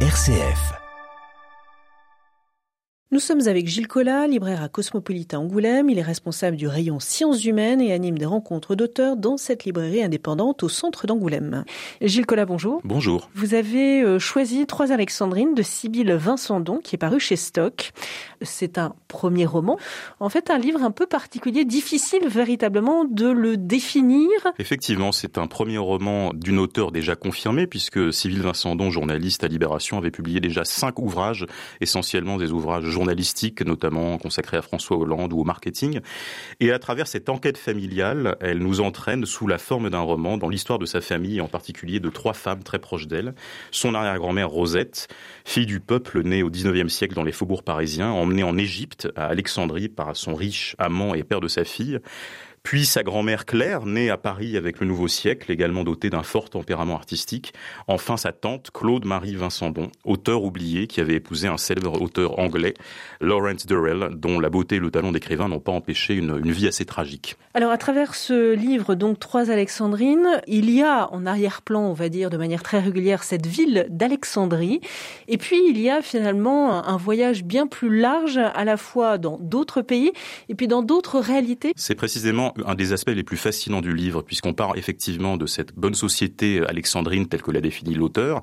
RCF. Nous sommes avec Gilles Collat, libraire à Cosmopolitain Angoulême. Il est responsable du rayon sciences humaines et anime des rencontres d'auteurs dans cette librairie indépendante au centre d'Angoulême. Gilles Collat, bonjour. Bonjour. Vous avez euh, choisi Trois Alexandrines de Sibylle Vincendon qui est paru chez Stock. C'est un premier roman. En fait, un livre un peu particulier, difficile véritablement de le définir. Effectivement, c'est un premier roman d'une auteure déjà confirmée puisque Sibylle Vincendon, journaliste à Libération, avait publié déjà cinq ouvrages, essentiellement des ouvrages journalistique, notamment consacrée à François Hollande ou au marketing. Et à travers cette enquête familiale, elle nous entraîne sous la forme d'un roman dans l'histoire de sa famille, en particulier de trois femmes très proches d'elle. Son arrière-grand-mère Rosette, fille du peuple née au 19e siècle dans les faubourgs parisiens, emmenée en Égypte, à Alexandrie, par son riche amant et père de sa fille. Puis sa grand-mère Claire, née à Paris avec le nouveau siècle, également dotée d'un fort tempérament artistique. Enfin sa tante Claude-Marie Vincendon, auteur oublié qui avait épousé un célèbre auteur anglais, Lawrence Durrell, dont la beauté et le talent d'écrivain n'ont pas empêché une, une, vie assez tragique. Alors à travers ce livre, donc Trois Alexandrines, il y a en arrière-plan, on va dire de manière très régulière, cette ville d'Alexandrie. Et puis il y a finalement un voyage bien plus large, à la fois dans d'autres pays et puis dans d'autres réalités. C'est précisément un des aspects les plus fascinants du livre, puisqu'on part effectivement de cette bonne société alexandrine telle que l'a définie l'auteur,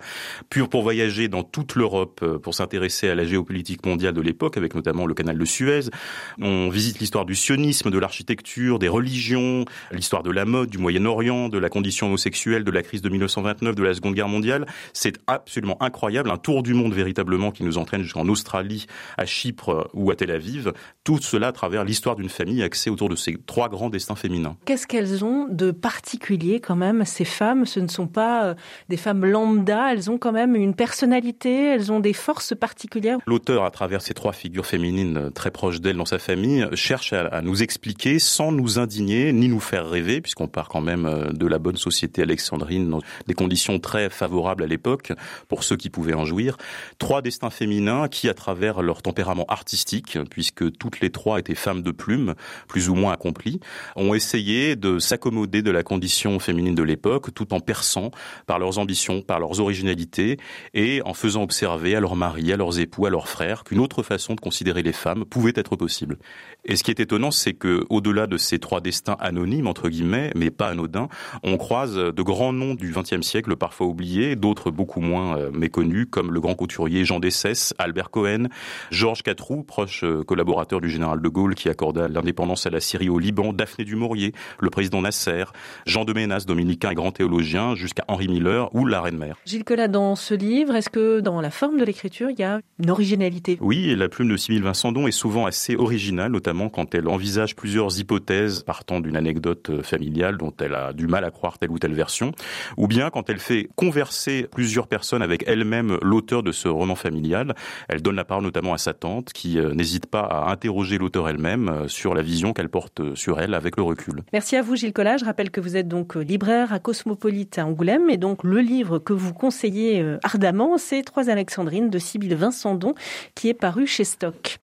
pur pour voyager dans toute l'Europe, euh, pour s'intéresser à la géopolitique mondiale de l'époque, avec notamment le canal de Suez. On visite l'histoire du sionisme, de l'architecture, des religions, l'histoire de la mode, du Moyen-Orient, de la condition homosexuelle, de la crise de 1929, de la Seconde Guerre mondiale. C'est absolument incroyable, un tour du monde véritablement qui nous entraîne jusqu'en Australie, à Chypre ou à Tel Aviv. Tout cela à travers l'histoire d'une famille axée autour de ces trois grands féminins. Qu'est-ce qu'elles ont de particulier quand même Ces femmes, ce ne sont pas euh, des femmes lambda, elles ont quand même une personnalité, elles ont des forces particulières? L'auteur, à travers ces trois figures féminines euh, très proches d'elle dans sa famille, cherche à, nous expliquer sans nous indigner ni nous faire rêver, puisqu'on part quand même euh, de la bonne société alexandrine, dans des conditions très favorables à l'époque pour ceux qui pouvaient en jouir. Trois destins féminins qui, à travers leur tempérament artistique, puisque toutes les trois étaient femmes de plume, plus ou moins accomplies, ont essayé de s'accommoder de la condition féminine de l'époque tout en perçant par leurs ambitions, par leurs originalités et en faisant observer à leurs maris, à leurs époux, à leurs frères qu'une autre façon de considérer les femmes pouvait être possible. Et ce qui est étonnant, c'est que au-delà de ces trois destins anonymes entre guillemets, mais pas anodins, on croise de grands noms du XXe siècle parfois oubliés, d'autres beaucoup moins euh, méconnus comme le grand couturier Jean Dessès, Albert Cohen, Georges Catroux, proche euh, collaborateur du général de Gaulle qui accorda l'indépendance à la Syrie au Liban, Daphné du Maurier, le président Nasser, Jean de Ménas, dominicain et grand théologien, jusqu'à Henri Miller ou la Reine-Mère. Gilles Collat, dans ce livre, est-ce que dans la forme de l'écriture, il y a une originalité? Oui, et la plume de Sibylle Vincendon est souvent assez originale, notamment quand elle envisage plusieurs hypothèses partant d'une anecdote euh, familiale dont elle a du mal à croire telle ou telle version, ou bien quand elle fait converser plusieurs personnes avec elle-même l'auteur de ce roman familial. Elle donne la parole notamment à sa tante, qui euh, n'hésite pas à interroger l'auteur elle-même euh, sur la vision qu'elle porte sur elle Merci à vous Gilles Collat. Je rappelle que vous êtes donc libraire à Cosmopolite à Angoulême et donc le livre que vous conseillez ardemment, c'est Trois Alexandrines de Sibylle Vincendon qui est paru chez Stock.